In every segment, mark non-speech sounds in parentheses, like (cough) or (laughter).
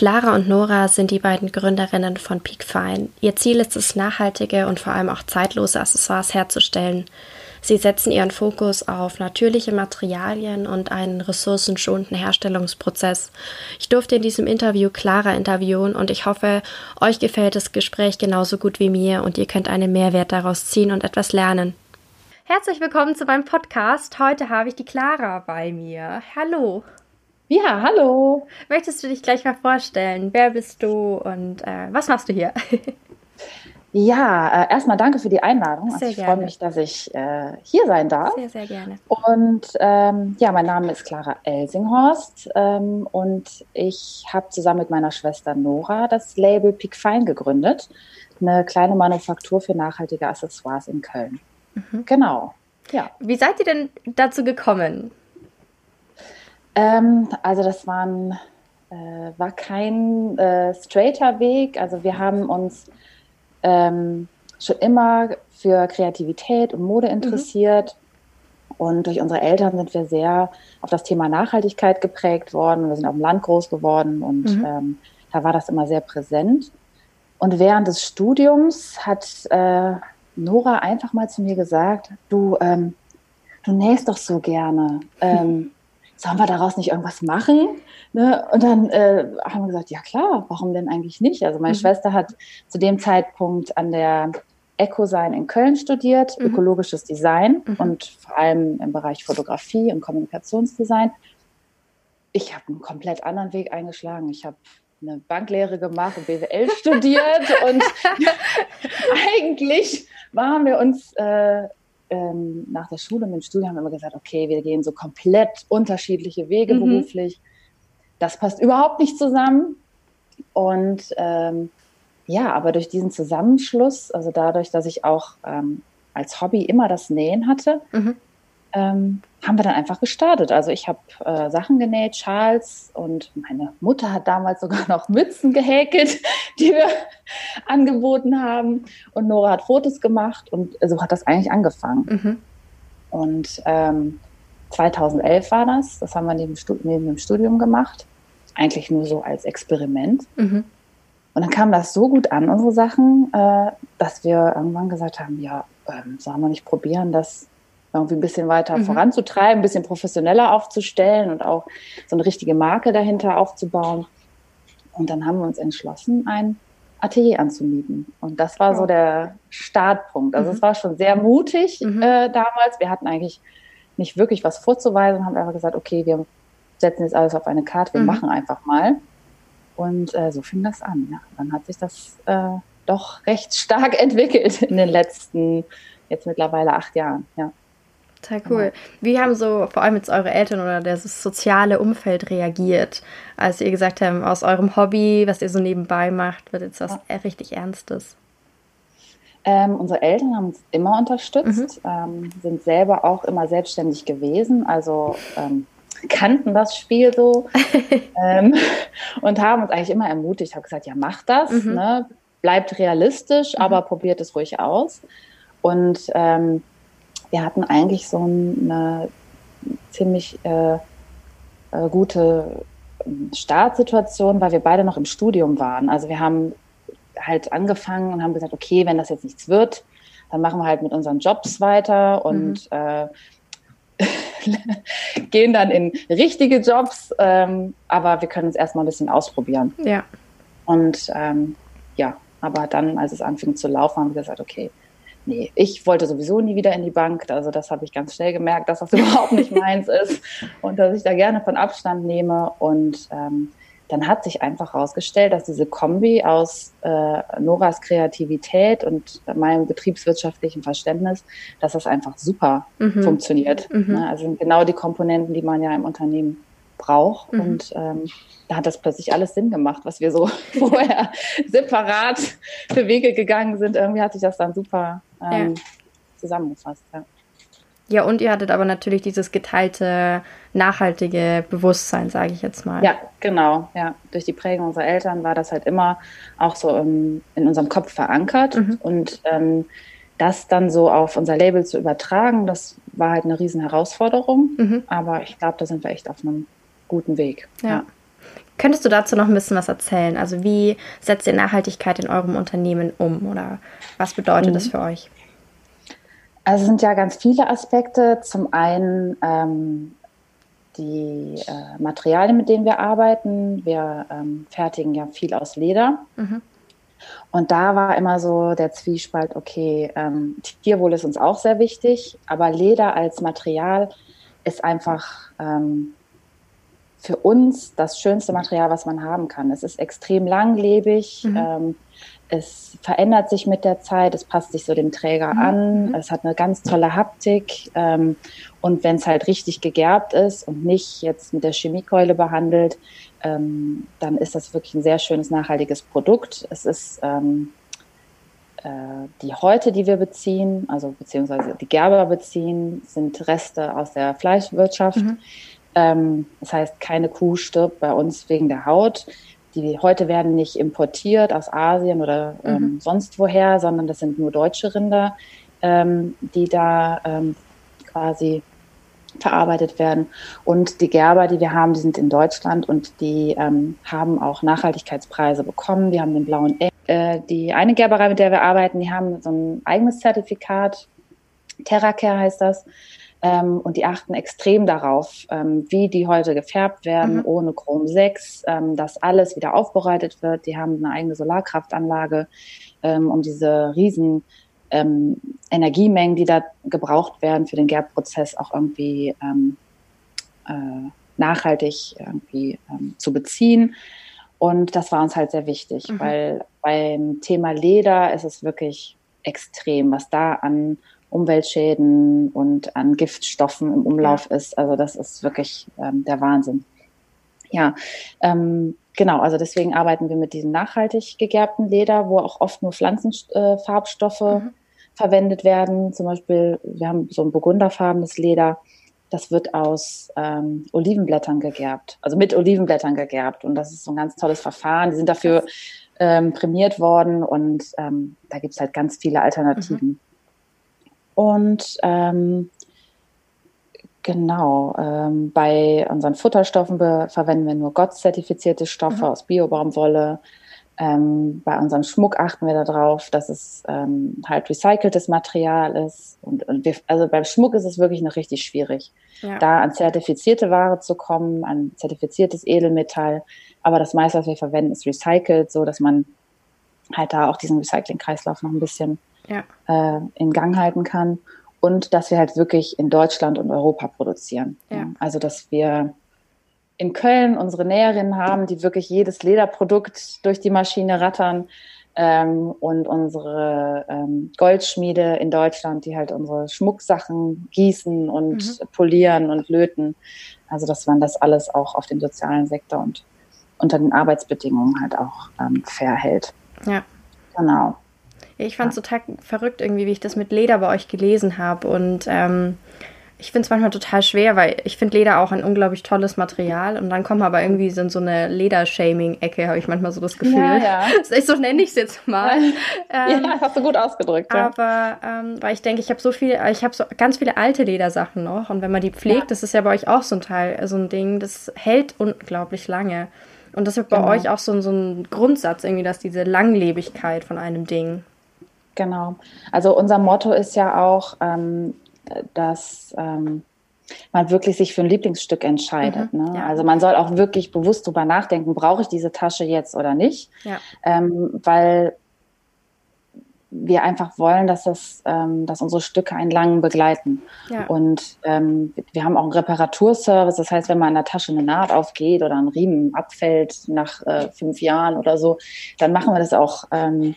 Clara und Nora sind die beiden Gründerinnen von Peak Fine. Ihr Ziel ist es, nachhaltige und vor allem auch zeitlose Accessoires herzustellen. Sie setzen ihren Fokus auf natürliche Materialien und einen ressourcenschonenden Herstellungsprozess. Ich durfte in diesem Interview Clara interviewen und ich hoffe, euch gefällt das Gespräch genauso gut wie mir und ihr könnt einen Mehrwert daraus ziehen und etwas lernen. Herzlich willkommen zu meinem Podcast. Heute habe ich die Clara bei mir. Hallo. Ja, hallo. Möchtest du dich gleich mal vorstellen? Wer bist du und äh, was machst du hier? (laughs) ja, äh, erstmal danke für die Einladung. Also ich freue mich, dass ich äh, hier sein darf. Sehr, sehr gerne. Und ähm, ja, mein Name ist Clara Elsinghorst ähm, und ich habe zusammen mit meiner Schwester Nora das Label Peak Fine gegründet, eine kleine Manufaktur für nachhaltige Accessoires in Köln. Mhm. Genau. Ja. Wie seid ihr denn dazu gekommen? Ähm, also das waren, äh, war kein äh, straighter Weg. Also wir haben uns ähm, schon immer für Kreativität und Mode mhm. interessiert. Mhm. Und durch unsere Eltern sind wir sehr auf das Thema Nachhaltigkeit geprägt worden. Wir sind auf dem Land groß geworden und mhm. ähm, da war das immer sehr präsent. Und während des Studiums hat äh, Nora einfach mal zu mir gesagt, du, ähm, du nähst doch so gerne. Ähm, (laughs) sollen wir daraus nicht irgendwas machen? Ne? Und dann äh, haben wir gesagt, ja klar, warum denn eigentlich nicht? Also meine mhm. Schwester hat zu dem Zeitpunkt an der Ecosign in Köln studiert, mhm. ökologisches Design mhm. und vor allem im Bereich Fotografie und Kommunikationsdesign. Ich habe einen komplett anderen Weg eingeschlagen. Ich habe eine Banklehre gemacht und BWL (laughs) studiert und (laughs) (laughs) eigentlich waren wir uns äh, ähm, nach der Schule und dem Studium haben wir immer gesagt, okay, wir gehen so komplett unterschiedliche Wege mhm. beruflich. Das passt überhaupt nicht zusammen. Und ähm, ja, aber durch diesen Zusammenschluss, also dadurch, dass ich auch ähm, als Hobby immer das Nähen hatte, mhm ähm, haben wir dann einfach gestartet. Also ich habe äh, Sachen genäht, Schals und meine Mutter hat damals sogar (laughs) noch Mützen gehäkelt, (laughs) die wir angeboten haben. Und Nora hat Fotos gemacht und so hat das eigentlich angefangen. Mhm. Und ähm, 2011 war das, das haben wir neben, neben, dem Studium gemacht, eigentlich nur so als Experiment. Mhm. Und dann kam das so gut an, unsere Sachen, äh, dass wir irgendwann gesagt haben, ja, ähm, sollen wir nicht probieren, das irgendwie ein bisschen weiter mhm. voranzutreiben, ein bisschen professioneller aufzustellen und auch so eine richtige Marke dahinter aufzubauen. Und dann haben wir uns entschlossen, ein Atelier anzumieten. Und das war so der Startpunkt. Also mhm. es war schon sehr mutig mhm. äh, damals. Wir hatten eigentlich nicht wirklich was vorzuweisen, haben einfach gesagt, okay, wir setzen jetzt alles auf eine Karte, wir mhm. machen einfach mal. Und äh, so fing das an. Ja. Dann hat sich das äh, doch recht stark (laughs) entwickelt in den letzten, jetzt mittlerweile acht Jahren. Ja. Total cool. Wie haben so vor allem jetzt eure Eltern oder das soziale Umfeld reagiert, als ihr gesagt habt, aus eurem Hobby, was ihr so nebenbei macht, wird jetzt was ja. richtig Ernstes? Ähm, unsere Eltern haben uns immer unterstützt, mhm. ähm, sind selber auch immer selbstständig gewesen, also ähm, kannten das Spiel so (laughs) ähm, und haben uns eigentlich immer ermutigt, haben gesagt, ja, macht das, mhm. ne? bleibt realistisch, mhm. aber probiert es ruhig aus. Und ähm, wir hatten eigentlich so eine ziemlich äh, äh, gute Startsituation, weil wir beide noch im Studium waren. Also wir haben halt angefangen und haben gesagt, okay, wenn das jetzt nichts wird, dann machen wir halt mit unseren Jobs weiter und mhm. äh, (laughs) gehen dann in richtige Jobs, ähm, aber wir können uns erstmal ein bisschen ausprobieren. Ja. Und ähm, ja, aber dann, als es anfing zu laufen, haben wir gesagt, okay, nee, ich wollte sowieso nie wieder in die Bank. Also das habe ich ganz schnell gemerkt, dass das (laughs) überhaupt nicht meins ist und dass ich da gerne von Abstand nehme. Und ähm, dann hat sich einfach herausgestellt, dass diese Kombi aus äh, Noras Kreativität und meinem betriebswirtschaftlichen Verständnis, dass das einfach super mhm. funktioniert. Mhm. Ne? Also genau die Komponenten, die man ja im Unternehmen braucht. Mhm. Und ähm, da hat das plötzlich alles Sinn gemacht, was wir so (laughs) vorher separat für Wege gegangen sind. Irgendwie hat sich das dann super ähm, ja. zusammengefasst. Ja. Ja, und ihr hattet aber natürlich dieses geteilte, nachhaltige Bewusstsein, sage ich jetzt mal. Ja, genau. Ja, durch die Prägung unserer Eltern war das halt immer auch so im, in unserem Kopf verankert. Mhm. Und ähm, das dann so auf unser Label zu übertragen, das war halt eine riesen Herausforderung. Mhm. Aber ich glaube, da sind wir echt auf einem guten Weg. Ja. ja. Könntest du dazu noch ein bisschen was erzählen? Also wie setzt ihr Nachhaltigkeit in eurem Unternehmen um oder was bedeutet mhm. das für euch? Also es sind ja ganz viele Aspekte. Zum einen ähm, die äh, Materialien, mit denen wir arbeiten. Wir ähm, fertigen ja viel aus Leder. Mhm. Und da war immer so der Zwiespalt, okay, ähm, Tierwohl ist uns auch sehr wichtig, aber Leder als Material ist einfach ähm, für uns das schönste Material, was man haben kann. Es ist extrem langlebig. Mhm. Ähm, es verändert sich mit der Zeit, es passt sich so dem Träger mhm. an, mhm. es hat eine ganz tolle Haptik ähm, und wenn es halt richtig gegerbt ist und nicht jetzt mit der Chemiekeule behandelt, ähm, dann ist das wirklich ein sehr schönes, nachhaltiges Produkt. Es ist ähm, äh, die Häute, die wir beziehen, also beziehungsweise die Gerber beziehen, sind Reste aus der Fleischwirtschaft. Mhm. Ähm, das heißt, keine Kuh stirbt bei uns wegen der Haut die heute werden nicht importiert aus Asien oder ähm, mhm. sonst woher, sondern das sind nur deutsche Rinder, ähm, die da ähm, quasi verarbeitet werden. Und die Gerber, die wir haben, die sind in Deutschland und die ähm, haben auch Nachhaltigkeitspreise bekommen. Die haben den blauen Engel. Äh, die eine Gerberei, mit der wir arbeiten, die haben so ein eigenes Zertifikat. TerraCare heißt das. Ähm, und die achten extrem darauf, ähm, wie die Häute gefärbt werden, mhm. ohne Chrom 6, ähm, dass alles wieder aufbereitet wird. Die haben eine eigene Solarkraftanlage, ähm, um diese riesen ähm, Energiemengen, die da gebraucht werden für den Gerbprozess, auch irgendwie ähm, äh, nachhaltig irgendwie zu beziehen. Und das war uns halt sehr wichtig, mhm. weil beim Thema Leder ist es wirklich extrem, was da an Umweltschäden und an Giftstoffen im Umlauf ja. ist. Also das ist wirklich ähm, der Wahnsinn. Ja, ähm, genau. Also deswegen arbeiten wir mit diesem nachhaltig gegerbten Leder, wo auch oft nur Pflanzenfarbstoffe äh, mhm. verwendet werden. Zum Beispiel, wir haben so ein burgunderfarbenes Leder. Das wird aus ähm, Olivenblättern gegerbt, also mit Olivenblättern gegerbt. Und das ist so ein ganz tolles Verfahren. Die sind dafür ähm, prämiert worden und ähm, da gibt's halt ganz viele Alternativen. Mhm. Und ähm, genau, ähm, bei unseren Futterstoffen verwenden wir nur GOTS-zertifizierte Stoffe mhm. aus Biobaumwolle. Ähm, bei unserem Schmuck achten wir darauf, dass es ähm, halt recyceltes Material ist. Und, und wir, also beim Schmuck ist es wirklich noch richtig schwierig, ja. da an zertifizierte Ware zu kommen, an zertifiziertes Edelmetall. Aber das meiste, was wir verwenden, ist recycelt, so dass man halt da auch diesen Recycling-Kreislauf noch ein bisschen ja. äh, in Gang halten kann. Und dass wir halt wirklich in Deutschland und Europa produzieren. Ja. Also dass wir in Köln unsere Näherinnen haben, die wirklich jedes Lederprodukt durch die Maschine rattern. Ähm, und unsere ähm, Goldschmiede in Deutschland, die halt unsere Schmucksachen gießen und mhm. polieren und löten. Also dass man das alles auch auf den sozialen Sektor und unter den Arbeitsbedingungen halt auch ähm, fair hält. Ja. Genau. Ich fand es ja. total verrückt irgendwie, wie ich das mit Leder bei euch gelesen habe. Und ähm, ich finde es manchmal total schwer, weil ich finde Leder auch ein unglaublich tolles Material. Und dann kommen aber irgendwie in so eine Ledershaming-Ecke, habe ich manchmal so das Gefühl. Ja, (laughs) ja. so nenne ich es jetzt mal. ähm, ja, hast du gut ausgedrückt. Ja. Aber ähm, weil ich denke, ich habe so viel, ich habe so ganz viele alte Ledersachen noch. Und wenn man die pflegt, ja. das ist ja bei euch auch so ein Teil, so ein Ding, das hält unglaublich lange. Und das ist bei genau. euch auch so, so ein Grundsatz irgendwie, dass diese Langlebigkeit von einem Ding. Genau. Also unser Motto ist ja auch, ähm, dass ähm, man wirklich sich für ein Lieblingsstück entscheidet. Mhm, ne? ja. Also man soll auch wirklich bewusst drüber nachdenken, brauche ich diese Tasche jetzt oder nicht? Ja. Ähm, weil wir einfach wollen, dass das, ähm, dass unsere Stücke einen langen begleiten. Ja. Und ähm, wir haben auch einen Reparaturservice. Das heißt, wenn mal in der Tasche eine Naht aufgeht oder ein Riemen abfällt nach äh, fünf Jahren oder so, dann machen wir das auch ähm,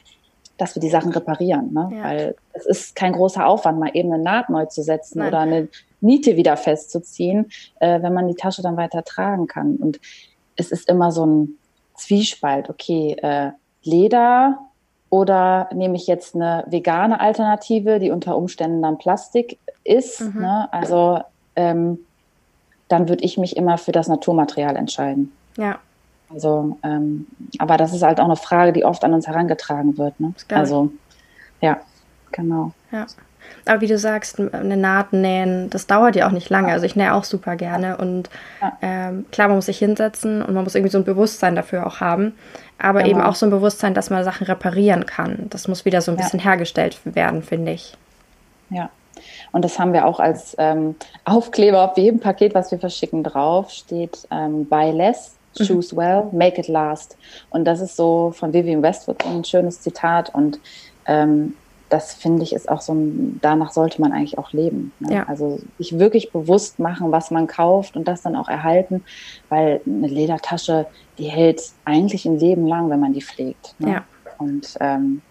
dass wir die Sachen reparieren. Ne? Ja. Weil es ist kein großer Aufwand, mal eben eine Naht neu zu setzen Nein. oder eine, Niete wieder festzuziehen, äh, wenn man die Tasche dann weiter tragen kann. Und es ist immer so ein Zwiespalt. Okay, äh, Leder oder nehme ich jetzt eine vegane Alternative, die unter Umständen dann Plastik ist. Mhm. Ne? Also ähm, dann würde ich mich immer für das Naturmaterial entscheiden. Ja. Also, ähm, aber das ist halt auch eine Frage, die oft an uns herangetragen wird. Ne? Also, ja, genau. Ja. Aber wie du sagst, eine Naht nähen, das dauert ja auch nicht lange. Also ich nähe auch super gerne und ja. ähm, klar, man muss sich hinsetzen und man muss irgendwie so ein Bewusstsein dafür auch haben. Aber genau. eben auch so ein Bewusstsein, dass man Sachen reparieren kann. Das muss wieder so ein bisschen ja. hergestellt werden, finde ich. Ja. Und das haben wir auch als ähm, Aufkleber auf jedem Paket, was wir verschicken, drauf, steht ähm, Buy less. Choose well, make it last. Und das ist so von Vivian Westwood ein schönes Zitat. Und ähm, das finde ich ist auch so ein, danach sollte man eigentlich auch leben. Ne? Ja. Also sich wirklich bewusst machen, was man kauft und das dann auch erhalten, weil eine Ledertasche, die hält eigentlich ein Leben lang, wenn man die pflegt. Ne? Ja. Und ähm,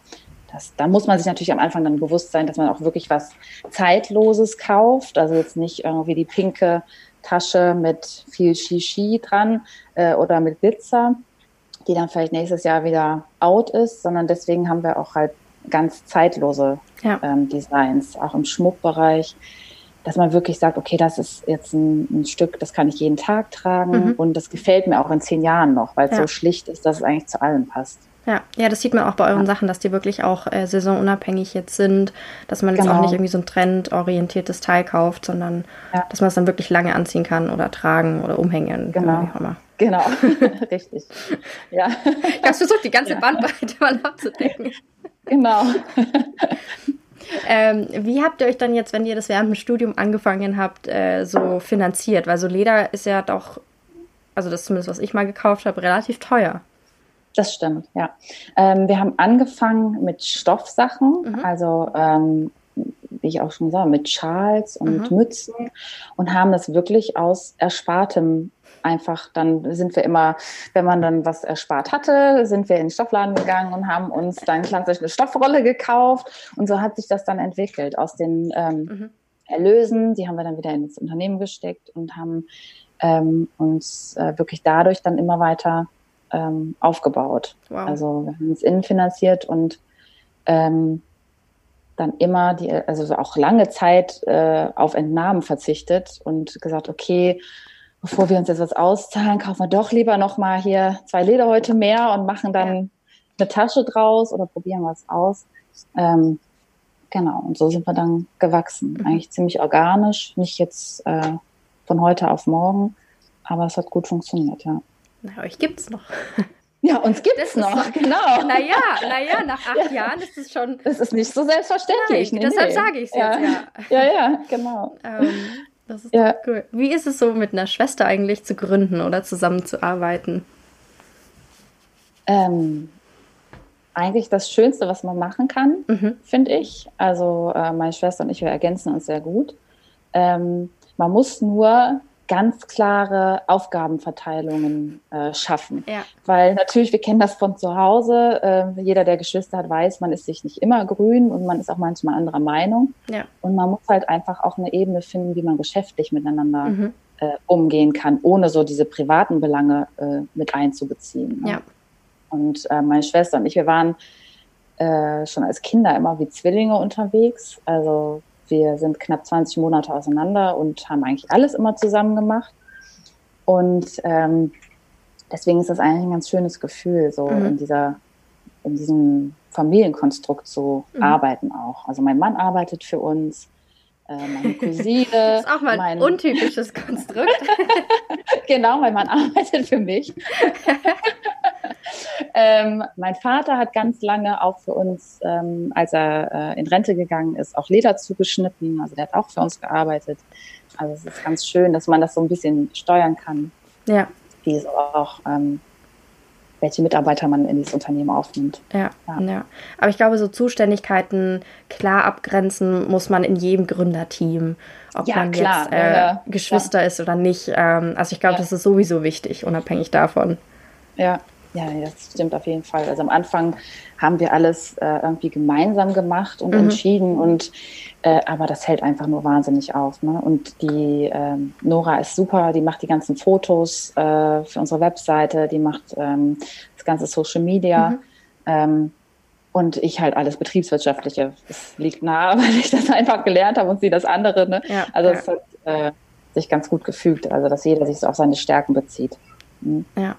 das, da muss man sich natürlich am Anfang dann bewusst sein, dass man auch wirklich was Zeitloses kauft. Also jetzt nicht irgendwie die pinke Tasche mit viel Shishi dran äh, oder mit Glitzer, die dann vielleicht nächstes Jahr wieder out ist, sondern deswegen haben wir auch halt ganz zeitlose ja. ähm, Designs, auch im Schmuckbereich, dass man wirklich sagt, okay, das ist jetzt ein, ein Stück, das kann ich jeden Tag tragen mhm. und das gefällt mir auch in zehn Jahren noch, weil es ja. so schlicht ist, dass es eigentlich zu allem passt. Ja, ja, das sieht man auch bei euren ja. Sachen, dass die wirklich auch äh, saisonunabhängig jetzt sind, dass man jetzt genau. auch nicht irgendwie so ein trendorientiertes Teil kauft, sondern ja. dass man es dann wirklich lange anziehen kann oder tragen oder umhängen. Genau. Genau, (laughs) richtig. Ja. Ich habe versucht, die ganze Bandbreite mal abzudecken. Genau. ähm, wie habt ihr euch dann jetzt, wenn ihr das während dem Studium angefangen habt, äh, so finanziert? Weil so Leder ist ja doch, also das zumindest, was ich mal gekauft habe, relativ teuer. Das stimmt, ja. Ähm, wir haben angefangen mit Stoffsachen, mhm. also ähm, wie ich auch schon gesagt, mit Schals und mhm. Mützen und haben das wirklich aus Erspartem einfach, dann sind wir immer, wenn man dann was erspart hatte, sind wir in den Stoffladen gegangen und haben uns dann klassisch eine Stoffrolle gekauft. Und so hat sich das dann entwickelt aus den ähm, mhm. Erlösen. Die haben wir dann wieder ins Unternehmen gesteckt und haben ähm, uns äh, wirklich dadurch dann immer weiter ähm, aufgebaut. Wow. Also wir haben uns innen finanziert und ähm, dann immer die, also auch lange Zeit äh, auf Entnahmen verzichtet und gesagt, okay, bevor wir uns jetzt was auszahlen, kaufen wir doch lieber nochmal hier zwei Lederhäute mehr und machen dann ja. eine Tasche draus oder probieren was aus. Ähm, genau, und so sind wir dann gewachsen. Mhm. Eigentlich ziemlich organisch, nicht jetzt äh, von heute auf morgen, aber es hat gut funktioniert, ja. Na, euch gibt's noch. (laughs) Ja, uns gibt es noch, noch, genau. Naja, naja, (laughs) nach acht ja. Jahren ist es schon. Es ist nicht so selbstverständlich. Nein, nee, deshalb nee. sage ich es ja. jetzt, ja. (laughs) Ja, ja, genau. Ähm, das ist ja. cool. Wie ist es so, mit einer Schwester eigentlich zu gründen oder zusammenzuarbeiten? Ähm, eigentlich das Schönste, was man machen kann, mhm. finde ich. Also äh, meine Schwester und ich, wir ergänzen uns sehr gut. Ähm, man muss nur ganz klare Aufgabenverteilungen äh, schaffen. Ja. Weil natürlich, wir kennen das von zu Hause, äh, jeder, der Geschwister hat, weiß, man ist sich nicht immer grün und man ist auch manchmal anderer Meinung. Ja. Und man muss halt einfach auch eine Ebene finden, wie man geschäftlich miteinander mhm. äh, umgehen kann, ohne so diese privaten Belange äh, mit einzubeziehen. Ne? Ja. Und äh, meine Schwester und ich, wir waren äh, schon als Kinder immer wie Zwillinge unterwegs. Also wir sind knapp 20 Monate auseinander und haben eigentlich alles immer zusammen gemacht. Und ähm, deswegen ist das eigentlich ein ganz schönes Gefühl, so mhm. in dieser, in diesem Familienkonstrukt zu mhm. arbeiten auch. Also mein Mann arbeitet für uns, äh, meine Cousine. das (laughs) ist auch mal ein mein, untypisches Konstrukt. (laughs) genau, mein Mann arbeitet für mich. (laughs) Ähm, mein Vater hat ganz lange auch für uns, ähm, als er äh, in Rente gegangen ist, auch Leder zugeschnitten. Also der hat auch für uns gearbeitet. Also es ist ganz schön, dass man das so ein bisschen steuern kann. Ja. Wie so auch, ähm, welche Mitarbeiter man in dieses Unternehmen aufnimmt. Ja, ja, ja. Aber ich glaube, so Zuständigkeiten klar abgrenzen muss man in jedem Gründerteam. Ob ja, man klar, jetzt äh, ja, Geschwister ist oder nicht. Ähm, also ich glaube, das ist sowieso wichtig, unabhängig davon. Ja, Ja, das stimmt auf jeden Fall. Also am Anfang haben wir alles äh, irgendwie gemeinsam gemacht und mhm. entschieden und äh, aber das hält einfach nur wahnsinnig auf. Ne? Und die ähm, Nora ist super, die macht die ganzen Fotos äh, für unsere Webseite, die macht ähm, das ganze Social Media. Mhm. Ähm, und ich halt alles Betriebswirtschaftliche. Es liegt nahe, (laughs) weil ich das einfach gelernt habe und sie das andere. Ne? Ja, also ja. es hat äh, sich ganz gut gefügt, also dass jeder sich so auf seine Stärken bezieht. Mhm. Ja.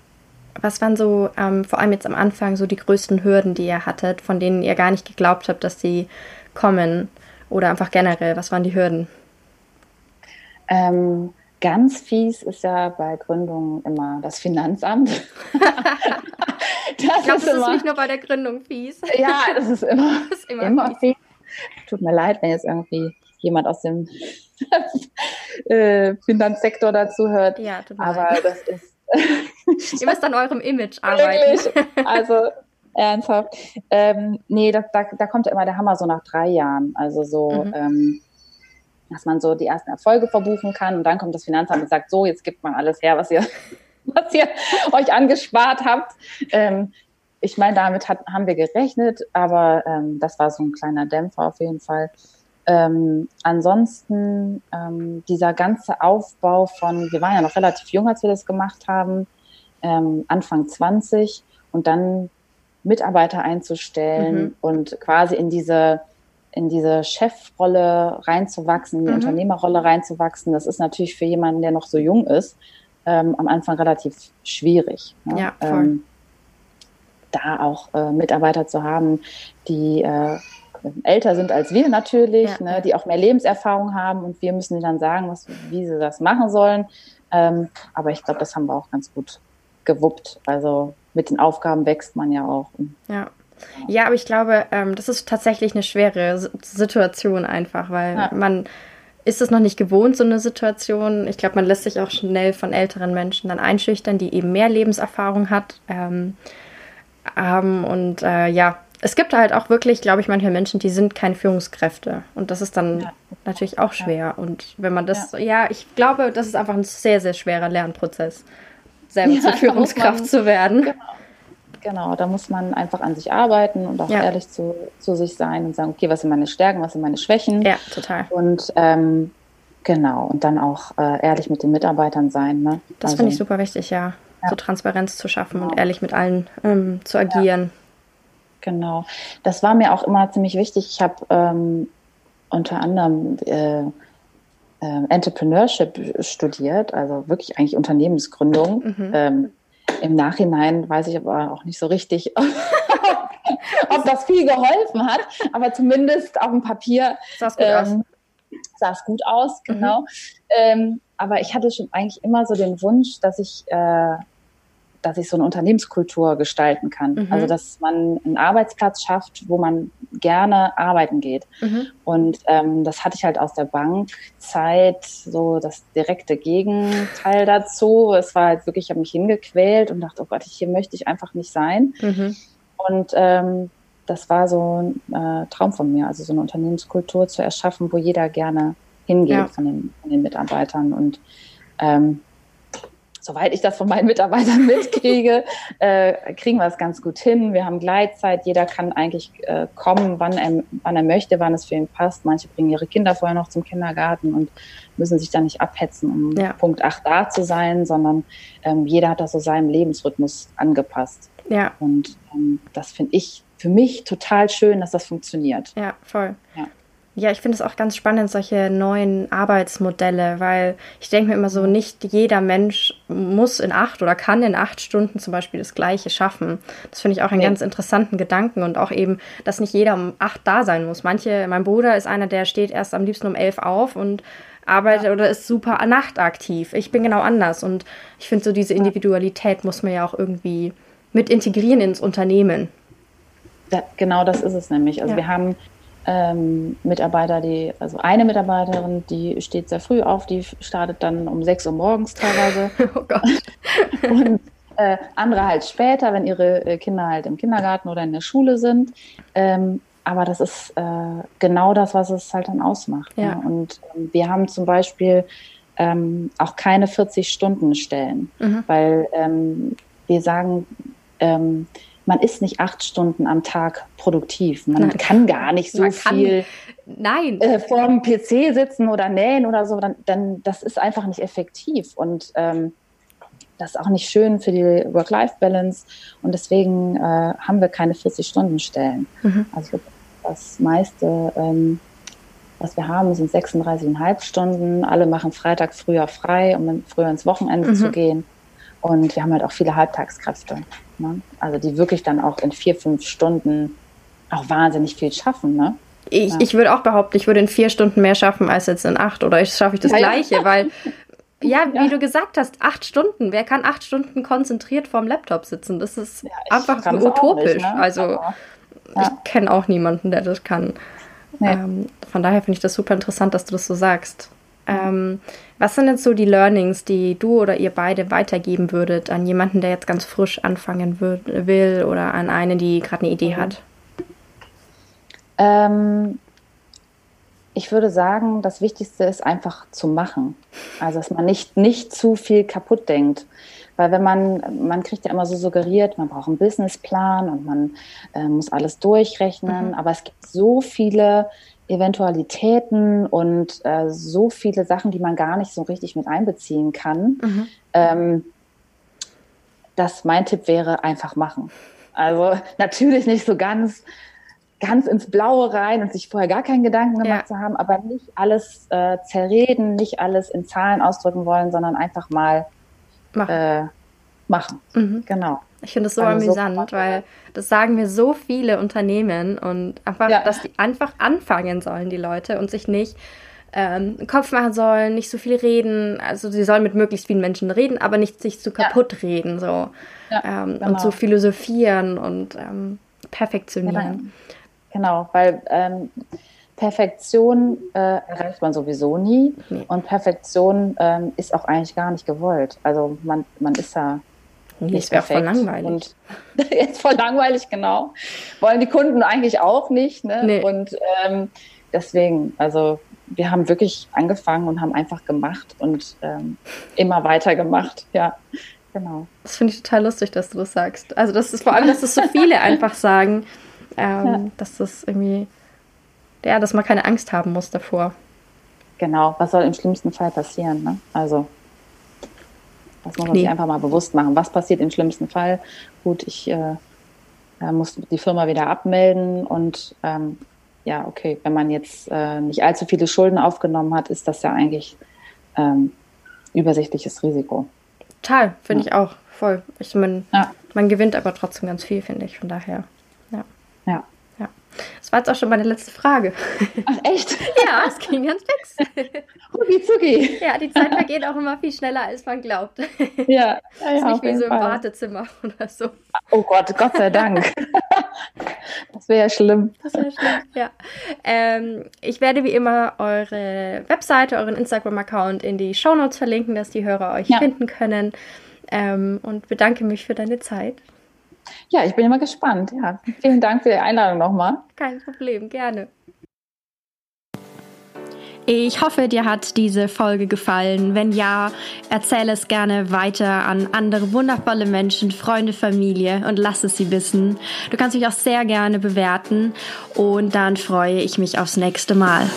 Was waren so, ähm, vor allem jetzt am Anfang, so die größten Hürden, die ihr hattet, von denen ihr gar nicht geglaubt habt, dass sie kommen? Oder einfach generell, was waren die Hürden? Ähm, ganz fies ist ja bei Gründungen immer das Finanzamt. (laughs) ich glaube, das ist nicht nur bei der Gründung fies. Ja, das ist immer, (laughs) das ist immer, immer fies. fies. Tut mir leid, wenn jetzt irgendwie jemand aus dem (laughs) äh, Finanzsektor dazu hört. Ja, tut mir Aber leid. das ist. (laughs) Ihr müsst an eurem Image arbeiten. Also Ernsthaft? Ähm, nee, da, da, da kommt ja immer der Hammer so nach drei Jahren. Also so, mhm. ähm, dass man so die ersten Erfolge verbuchen kann und dann kommt das Finanzamt und sagt, so, jetzt gibt man alles her, was ihr, (laughs) was ihr euch angespart habt. Ähm, ich meine, damit hat, haben wir gerechnet, aber ähm, das war so ein kleiner Dämpfer auf jeden Fall. Ähm, ansonsten ähm, dieser ganze Aufbau von, wir waren ja noch relativ jung, als wir das gemacht haben, ähm, Anfang 20 und dann Mitarbeiter einzustellen mhm. und quasi in diese in diese Chefrolle reinzuwachsen, in die mhm. Unternehmerrolle reinzuwachsen, das ist natürlich für jemanden, der noch so jung ist, ähm, am Anfang relativ schwierig. Ne? Ja, voll. Ähm, da auch äh, Mitarbeiter zu haben, die äh, älter sind als wir natürlich, ja. ne, die auch mehr Lebenserfahrung haben und wir müssen ihnen dann sagen, was, wie sie das machen sollen. Ähm, aber ich glaube, das haben wir auch ganz gut gewuppt. Also mit den Aufgaben wächst man ja auch. Ja. Ja, aber ich glaube, ähm, das ist tatsächlich eine schwere Situation einfach, weil ja. man ist es noch nicht gewohnt, so eine Situation. Ich glaube, man lässt sich auch schnell von älteren Menschen dann einschüchtern, die eben mehr Lebenserfahrung hat, ähm, haben. Und äh, ja, es gibt halt auch wirklich, glaube ich, manche Menschen, die sind keine Führungskräfte. Und das ist dann ja. natürlich auch schwer. Ja. Und wenn man das, ja. ja, ich glaube, das ist einfach ein sehr, sehr schwerer Lernprozess selber ja, zur (laughs) Führungskraft man, zu werden. Genau. genau. da muss man einfach an sich arbeiten und auch ja. ehrlich zu, zu sich sein und sagen, okay, was sind meine Stärken, was sind meine Schwächen. Ja, total. Und ähm, genau, und dann auch äh, ehrlich mit den Mitarbeitern sein. Ne? Das also, finde ich super wichtig, ja. ja. So Transparenz zu schaffen genau. und ehrlich mit allen ähm, zu agieren. Genau. Das war mir auch immer ziemlich wichtig. Ich habe ähm, unter anderem äh, äh, Entrepreneurship studiert, also wirklich eigentlich Unternehmensgründung. Mhm. Ähm, Im Nachhinein weiß ich aber auch nicht so richtig, (laughs) ob das viel geholfen hat, aber zumindest auf dem Papier sah es gut ähm, aus. Gut aus, mhm. genau. Mhm. Ähm, aber ich hatte schon eigentlich immer so den Wunsch, dass ich äh, dass ich so eine Unternehmenskultur gestalten kann. Mhm. Also dass man einen Arbeitsplatz schafft, wo man gerne arbeiten geht. Mhm. Und ähm, das hatte ich halt aus der Bankzeit, so das direkte Gegenteil dazu. Es war halt wirklich, ich habe mich hingequält und dachte, oh Gott, hier möchte ich einfach nicht sein. Mhm. Und ähm, das war so ein äh, Traum von mir, also so eine Unternehmenskultur zu erschaffen, wo jeder gerne hingeht ja. von, den, von den Mitarbeitern. Und ähm, soweit ich das von meinen Mitarbeitern (laughs) mitkriege, äh, kriegen wir es ganz gut hin. Wir haben Gleitzeit, jeder kann eigentlich äh, kommen, wann er, wann er möchte, wann es für ihn passt. Manche bringen ihre Kinder vorher noch zum Kindergarten und müssen sich dann nicht abhetzen, um ja. Punkt 8 da zu sein, sondern ähm, jeder hat das so seinem Lebensrhythmus angepasst. Ja. Und ähm, das finde ich für mich total schön, dass das funktioniert. Ja, voll. Ja. Ja, ich finde es auch ganz spannend, solche neuen Arbeitsmodelle, weil ich denke mir immer so, nicht jeder Mensch muss in acht oder kann in acht Stunden zum Beispiel das Gleiche schaffen. Das finde ich auch einen nee. ganz interessanten Gedanken und auch eben, dass nicht jeder um acht da sein muss. Manche, mein Bruder ist einer, der steht erst am liebsten um elf auf und arbeitet ja. oder ist super nachtaktiv. Ich bin genau anders und ich finde so diese Individualität muss man ja auch irgendwie mit integrieren ins Unternehmen. Ja, genau das ist es nämlich. Also ja. wir haben ähm, Mitarbeiter, die, also eine Mitarbeiterin, die steht sehr früh auf, die startet dann um 6 Uhr morgens teilweise. (laughs) Oh Gott. Und äh, andere halt später, wenn ihre äh, Kinder halt im Kindergarten oder in der Schule sind. Ähm, aber das ist äh, genau das, was es halt dann ausmacht. Ne? Ja. Ne? Und ähm, wir haben zum Beispiel ähm, auch keine 40-Stunden-Stellen, mhm. weil ähm, wir sagen, ähm, man ist nicht acht Stunden am Tag produktiv. Man Nein. kann gar nicht so viel Nein. Äh, vor dem PC sitzen oder nähen oder so. Dann, dann das ist einfach nicht effektiv und ähm, das ist auch nicht schön für die Work-Life-Balance. Und deswegen äh, haben wir keine 40-Stunden-Stellen. Mhm. Also das meiste, ähm, was wir haben, sind 36,5 Stunden. Alle machen Freitag früher frei, um früher ins Wochenende mhm. zu gehen. Und wir haben halt auch viele Halbtagskräfte. Ne? Also die wirklich dann auch in vier, fünf Stunden auch wahnsinnig viel schaffen. Ne? Ich, ja. ich würde auch behaupten, ich würde in vier Stunden mehr schaffen als jetzt in acht oder ich schaffe ich das ja, Gleiche, ja. weil (laughs) ja, wie du gesagt hast, acht Stunden. Wer kann acht Stunden konzentriert vorm Laptop sitzen? Das ist einfach utopisch. Nicht, ne? Also Aber, ich kenne auch niemanden, der das kann. Nee. Ähm, von daher finde ich das super interessant, dass du das so sagst. Ähm, was sind jetzt so die Learnings, die du oder ihr beide weitergeben würdet an jemanden, der jetzt ganz frisch anfangen will oder an eine, die gerade eine Idee mhm. hat? Ähm, ich würde sagen, das Wichtigste ist einfach zu machen. Also, dass man nicht, nicht zu viel kaputt denkt. Weil wenn man, man kriegt ja immer so suggeriert, man braucht einen Businessplan und man äh, muss alles durchrechnen. Mhm. Aber es gibt so viele Eventualitäten und äh, so viele Sachen, die man gar nicht so richtig mit einbeziehen kann. Mhm. Ähm, dass mein Tipp wäre, einfach machen. Also (laughs) natürlich nicht so ganz ganz ins Blaue rein und sich vorher gar keinen Gedanken gemacht ja. zu haben, aber nicht alles äh, zerreden, nicht alles in Zahlen ausdrücken wollen, sondern einfach mal machen. Äh, machen. Mhm. Genau. Ich finde das so also amüsant, so weil das sagen mir so viele Unternehmen und einfach, ja. dass die einfach anfangen sollen, die Leute, und sich nicht ähm, Kopf machen sollen, nicht so viel reden. Also sie sollen mit möglichst vielen Menschen reden, aber nicht sich zu kaputt ja. reden so ähm, genau. und so philosophieren und ähm, perfektionieren. Genau, weil ähm, Perfektion äh, erreicht man sowieso nie nee. und Perfektion ähm, ist auch eigentlich gar nicht gewollt. Also man, man ist ja nicht perfekt. voll langweilig. Und (laughs) jetzt voll langweilig, genau. Wollen die Kunden eigentlich auch nicht. Ne? Nee. Und ähm, deswegen, also wir haben wirklich angefangen und haben einfach gemacht und ähm, immer weiter gemacht. Ja, genau. Das finde ich total lustig, dass du das sagst. Also das ist vor allem, dass das so viele (laughs) einfach sagen ähm, ja. dass das irgendwie, ja, dass man keine Angst haben muss davor. Genau, was soll im schlimmsten Fall passieren? Ne? Also, das muss man nee. sich einfach mal bewusst machen. Was passiert im schlimmsten Fall? Gut, ich äh, muss die Firma wieder abmelden und ähm, ja, okay, wenn man jetzt äh, nicht allzu viele Schulden aufgenommen hat, ist das ja eigentlich ähm, übersichtliches Risiko. Total, finde ja. ich auch voll. Ich meine, ja. man gewinnt aber trotzdem ganz viel, finde ich, von daher. Das war jetzt auch schon meine letzte Frage. Ach, echt? (laughs) ja, es ging ganz fix. Rucki zucki. Ja, die Zeit vergeht auch immer viel schneller, als man glaubt. Ja, ja, ist nicht wie so im Fall. Wartezimmer oder so. Oh Gott, Gott sei Dank. das wäre ja schlimm. Das wäre schlimm, ja. Ähm, ich werde wie immer eure Webseite, euren Instagram-Account in die Shownotes verlinken, dass die Hörer euch ja. finden können. Ähm, und bedanke mich für deine Zeit. Ja, ich bin immer gespannt. Ja, vielen Dank für die Einladung nochmal. Kein Problem, gerne. Ich hoffe, dir hat diese Folge gefallen. Wenn ja, erzähle es gerne weiter an andere wundervolle Menschen, Freunde, Familie und lass es sie wissen. Du kannst mich auch sehr gerne bewerten und dann freue ich mich aufs nächste Mal.